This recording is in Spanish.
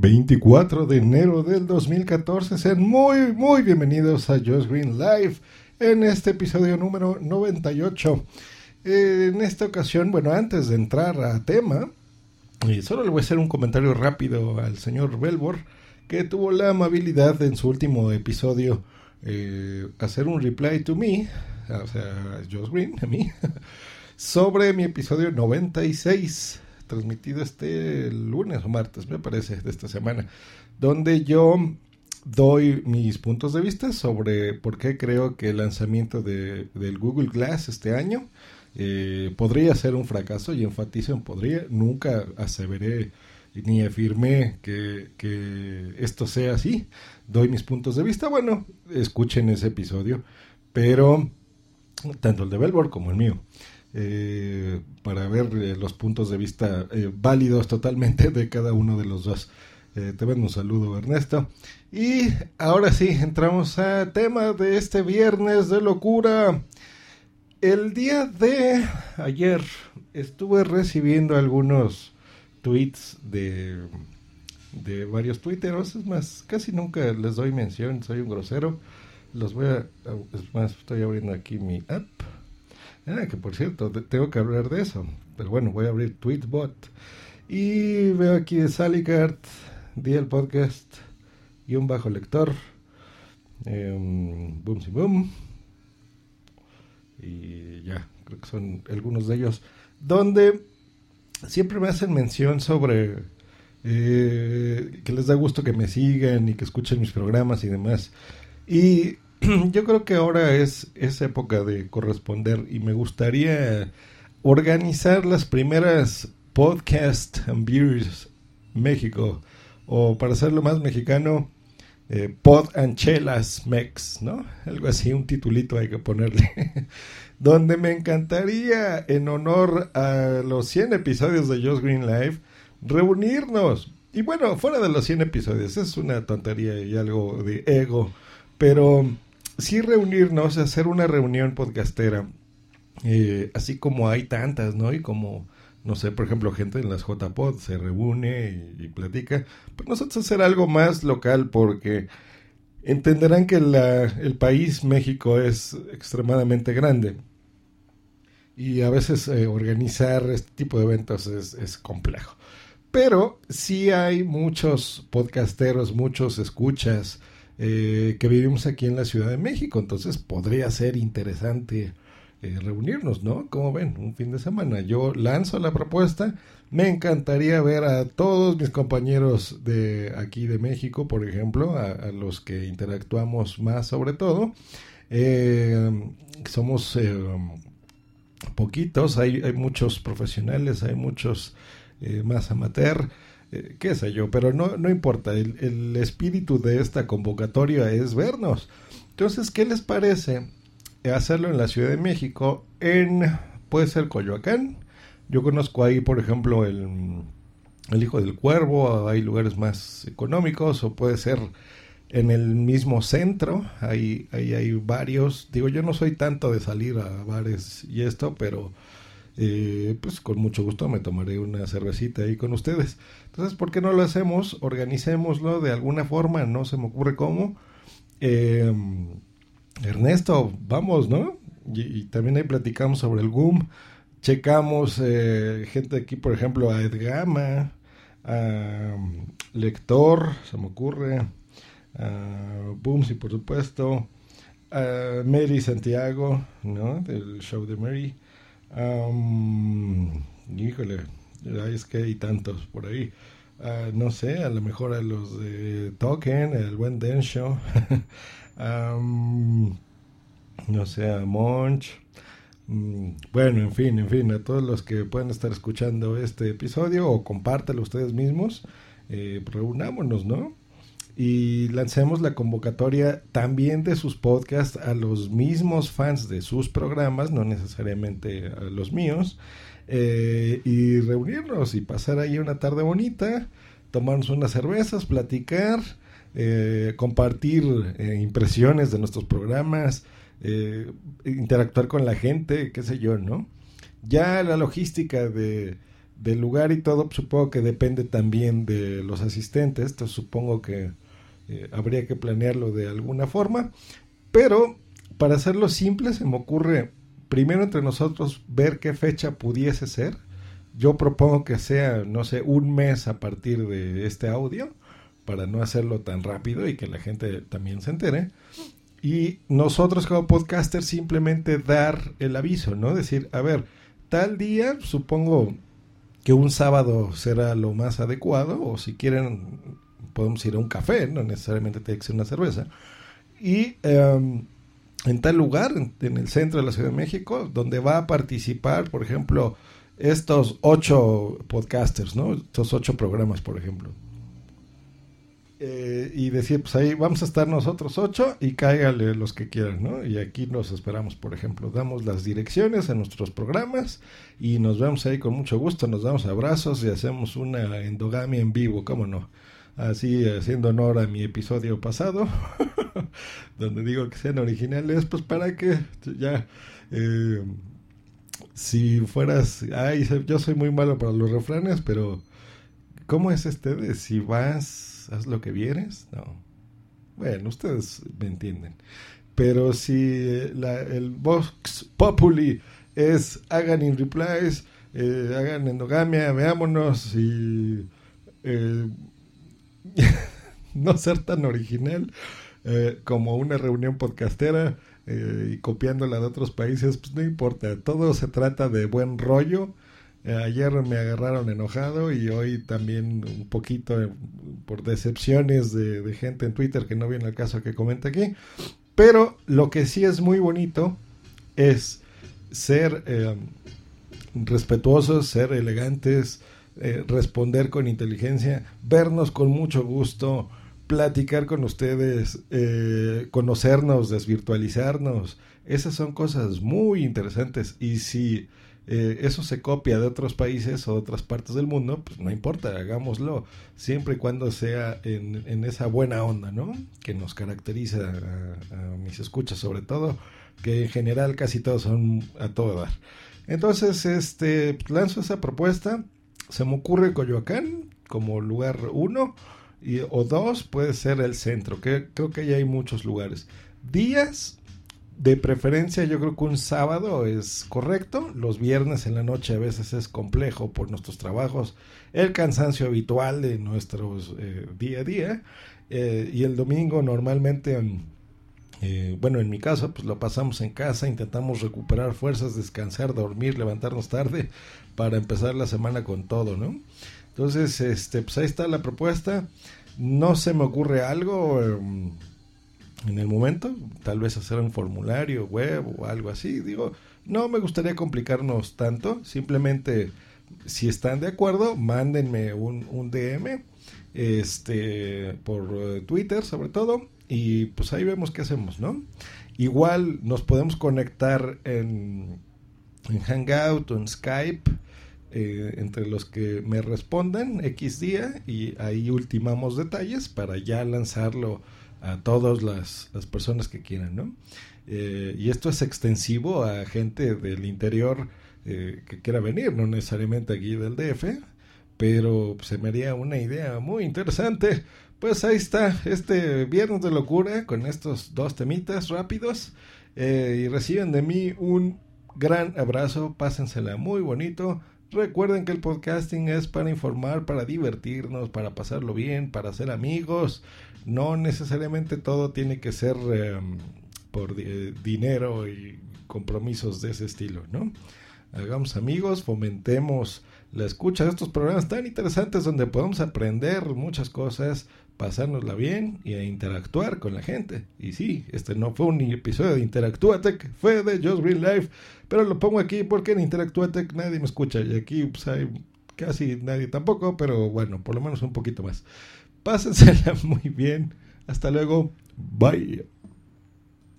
24 de enero del 2014. Sean muy, muy bienvenidos a Just Green Live en este episodio número 98. en esta ocasión, bueno, antes de entrar a tema, eh, solo le voy a hacer un comentario rápido al señor Belbor, que tuvo la amabilidad en su último episodio eh, hacer un reply to me, o sea, Josh Green, a mí, sobre mi episodio 96 transmitido este lunes o martes, me parece, de esta semana, donde yo doy mis puntos de vista sobre por qué creo que el lanzamiento de, del Google Glass este año eh, podría ser un fracaso y enfatizo en podría, nunca aseveré ni afirmé que, que, esto sea así, doy mis puntos de vista, bueno, escuchen ese episodio, pero tanto el de Belbor como el mío eh, para ver eh, los puntos de vista eh, válidos totalmente de cada uno de los dos. Eh, te mando un saludo, Ernesto. Y ahora sí, entramos a tema de este viernes de locura. El día de ayer estuve recibiendo algunos tweets de, de varios twitteros. Es más, casi nunca les doy mención, soy un grosero. Los voy a. Es más, estoy abriendo aquí mi app Ah, que por cierto, tengo que hablar de eso. Pero bueno, voy a abrir Tweetbot. Y veo aquí de Salicart, el Podcast, y un bajo lector. Em, boom, si boom. Y ya, creo que son algunos de ellos. Donde siempre me hacen mención sobre eh, que les da gusto que me sigan y que escuchen mis programas y demás. Y yo creo que ahora es, es época de corresponder y me gustaría organizar las primeras podcast and beers México o para hacerlo más mexicano eh, Pod and Chelas Mex, ¿no? Algo así, un titulito hay que ponerle. Donde me encantaría, en honor a los 100 episodios de Just Green Live, reunirnos. Y bueno, fuera de los 100 episodios, es una tontería y algo de ego, pero sí reunirnos, hacer una reunión podcastera, eh, así como hay tantas, ¿no? Y como, no sé, por ejemplo, gente en las JPod se reúne y, platica, pues nosotros hacer algo más local porque entenderán que el país México es extremadamente grande y a veces eh, organizar este tipo de eventos es, es complejo. Pero sí hay muchos podcasteros, muchos escuchas, eh, que vivimos aquí en la Ciudad de México. Entonces podría ser interesante eh, reunirnos, ¿no? Como ven, un fin de semana. Yo lanzo la propuesta. Me encantaría ver a todos mis compañeros de aquí de México, por ejemplo, a, los que interactuamos más sobre todo. Eh, somos poquitos, hay, hay, muchos profesionales, hay muchos más amateur. Eh, qué sé yo, pero no, no importa, el, el, espíritu de esta convocatoria es vernos. Entonces, ¿qué les parece hacerlo en la Ciudad de México? En, puede ser Coyoacán, yo conozco ahí, por ejemplo, el, el Hijo del Cuervo, hay lugares más económicos, o puede ser en el mismo centro, ahí, ahí hay varios, digo, yo no soy tanto de salir a bares y esto, pero eh, pues con mucho gusto me tomaré una cervecita ahí con ustedes. Entonces, ¿por qué no lo hacemos? Organicémoslo de alguna forma, no se me ocurre cómo. Eh, Ernesto, vamos, ¿no? Y, también ahí platicamos sobre el GUM, checamos eh, gente aquí, por ejemplo, a Edgama, a Lector, se me ocurre, a Booms y por supuesto, a Mary Santiago, ¿no? Del show de Mary. Híjole, es que hay tantos por ahí. Uh, no sé, a lo mejor a los de Token, el buen Densho. um, no sé, a Monch. Mm, bueno, en fin, en fin, a todos los que puedan estar escuchando este episodio o compártelo ustedes mismos, eh, reunámonos, ¿no? Y lancemos la convocatoria también de sus podcasts a los mismos fans de sus programas, no necesariamente a los míos. Eh, y reunirnos y pasar ahí una tarde bonita, tomarnos unas cervezas, platicar, eh, compartir eh, impresiones de nuestros programas, interactuar con la gente, qué sé yo, ¿no? Ya la logística de, del lugar y todo, pues, supongo que depende también de los asistentes, entonces supongo que eh, habría que planearlo de alguna forma, pero para hacerlo simple se me ocurre primero entre nosotros ver qué fecha pudiese ser. Yo propongo que sea, no sé, un mes a partir de este audio, para no hacerlo tan rápido y que la gente también se entere. Y nosotros como podcasters simplemente dar el aviso, ¿no? Decir, a ver, tal día, supongo que un sábado será lo más adecuado, o si quieren, podemos ir a un café, no necesariamente tiene que ser una cerveza. Y em, en tal lugar, en, el centro de la Ciudad de México, donde va a participar, por ejemplo, estos ocho podcasters, ¿no? Estos ocho programas, por ejemplo. Eh, y decir, pues ahí vamos a estar nosotros ocho y cáigale los que quieran, ¿no? Y aquí nos esperamos, por ejemplo, damos las direcciones a nuestros programas y nos vemos ahí con mucho gusto, nos damos abrazos y hacemos una endogamia en vivo, ¿cómo no? Así haciendo honor a mi episodio pasado, donde digo que sean originales, pues para que ya... Eh, si fueras, ay, yo soy muy malo para los refranes, pero ¿cómo es este de si vas haz lo que vieres. No. Bueno, ustedes me entienden. Pero si la, el Vox Populi es hagan in replies, eh, hagan endogamia, veámonos y eh, no ser tan original eh, como una reunión podcastera y copiándola de otros países, pues no importa. Todo se trata de buen rollo eh, ayer me agarraron enojado y hoy también un poquito eh, por decepciones de, gente en Twitter que no viene al caso que comenta aquí. Pero lo que sí es muy bonito es ser eh, respetuosos, ser elegantes, responder con inteligencia, vernos con mucho gusto, platicar con ustedes, conocernos, desvirtualizarnos. Esas son cosas muy interesantes y si eh, eso se copia de otros países o de otras partes del mundo, pues no importa, hagámoslo, siempre y cuando sea en, esa buena onda, ¿no? Que nos caracteriza a, mis escuchas sobre todo, que en general casi todos son a todo dar. Entonces, este, lanzo esa propuesta, se me ocurre Coyoacán como lugar uno, y, o dos puede ser el centro, que creo que ya hay muchos lugares. Días, de preferencia yo creo que un sábado es correcto, los viernes en la noche a veces es complejo por nuestros trabajos, el cansancio habitual de nuestros eh, día a día eh, y el domingo normalmente, eh, bueno en mi caso pues lo pasamos en casa, intentamos recuperar fuerzas, descansar, dormir, levantarnos tarde para empezar la semana con todo, ¿no? Entonces, este, pues ahí está la propuesta, no se me ocurre algo em, en el momento, tal vez hacer un formulario web o algo así. Digo, no me gustaría complicarnos tanto, simplemente si están de acuerdo, mándenme un, DM este por eh, Twitter sobre todo y pues ahí vemos qué hacemos, ¿no? Igual nos podemos conectar en, en Hangout o en Skype eh, entre los que me respondan X día y ahí ultimamos detalles para ya lanzarlo a todas las, personas que quieran, ¿no? Eh, y esto es extensivo a gente del interior eh, que quiera venir, no necesariamente aquí del DF, pero se me haría una idea muy interesante. Pues ahí está, este viernes de locura con estos dos temitas rápidos eh, y reciben de mí un gran abrazo, pásensela muy bonito. Recuerden que el podcasting es para informar, para divertirnos, para pasarlo bien, para ser amigos no necesariamente todo tiene que ser em, por dinero y compromisos de ese estilo, ¿no? Hagamos amigos, fomentemos la escucha de estos programas tan interesantes donde podemos aprender muchas cosas, pasárnosla bien y a interactuar con la gente. Y sí, este no fue un episodio de Interactuatec, fue de Just Green Life, pero lo pongo aquí porque en Interactuatec nadie me escucha y aquí pues, hay casi nadie tampoco, pero bueno, por lo menos un poquito más. Pásensela muy bien. Hasta luego. Bye.